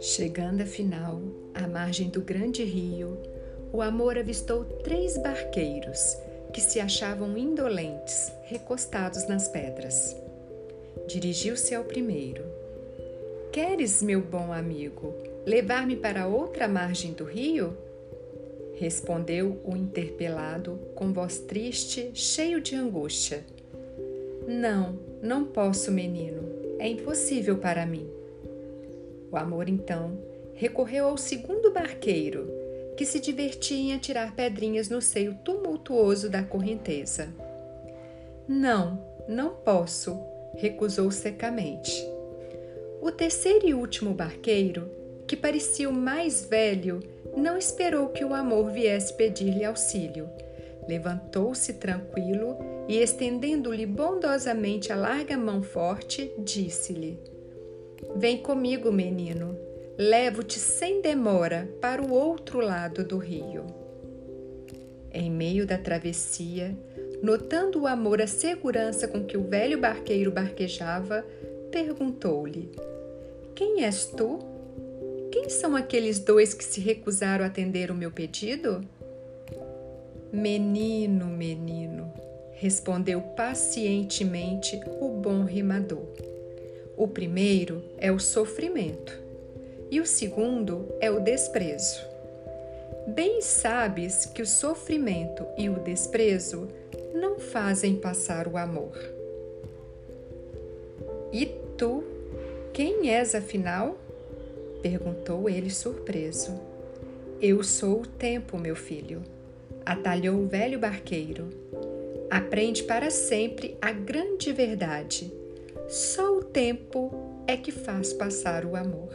Chegando afinal à margem do grande rio, o amor avistou três barqueiros que se achavam indolentes, recostados nas pedras. Dirigiu-se ao primeiro. Queres, meu bom amigo, levar-me para outra margem do rio? Respondeu o interpelado com voz triste, cheio de angústia. Não, não posso, menino. É impossível para mim. O amor então recorreu ao segundo barqueiro, que se divertia em atirar pedrinhas no seio tumultuoso da correnteza. Não, não posso, recusou secamente. O terceiro e último barqueiro, que parecia o mais velho, não esperou que o amor viesse pedir-lhe auxílio. Levantou-se tranquilo e, estendendo-lhe bondosamente a larga mão forte, disse-lhe: Vem comigo, menino. Levo-te sem demora para o outro lado do rio. Em meio da travessia, notando o amor a segurança com que o velho barqueiro barquejava, perguntou-lhe: Quem és tu? Quem são aqueles dois que se recusaram a atender o meu pedido? Menino, menino, respondeu pacientemente o bom rimador. O primeiro é o sofrimento e o segundo é o desprezo. Bem sabes que o sofrimento e o desprezo não fazem passar o amor. E tu, quem és afinal? perguntou ele surpreso. Eu sou o tempo, meu filho, atalhou o velho barqueiro. Aprende para sempre a grande verdade só o tempo é que faz passar o amor.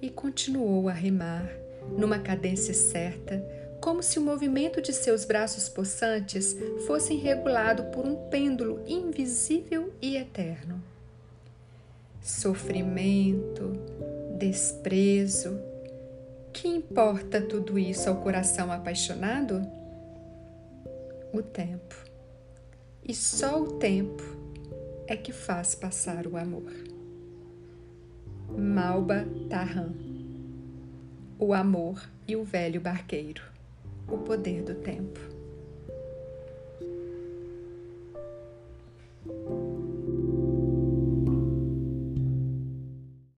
E continuou a remar, numa cadência certa, como se o movimento de seus braços possantes fosse regulado por um pêndulo invisível e eterno. Sofrimento, desprezo, que importa tudo isso ao coração apaixonado? O tempo. E só o tempo é que faz passar o amor. Malba Tarran O amor e o velho barqueiro. O poder do tempo.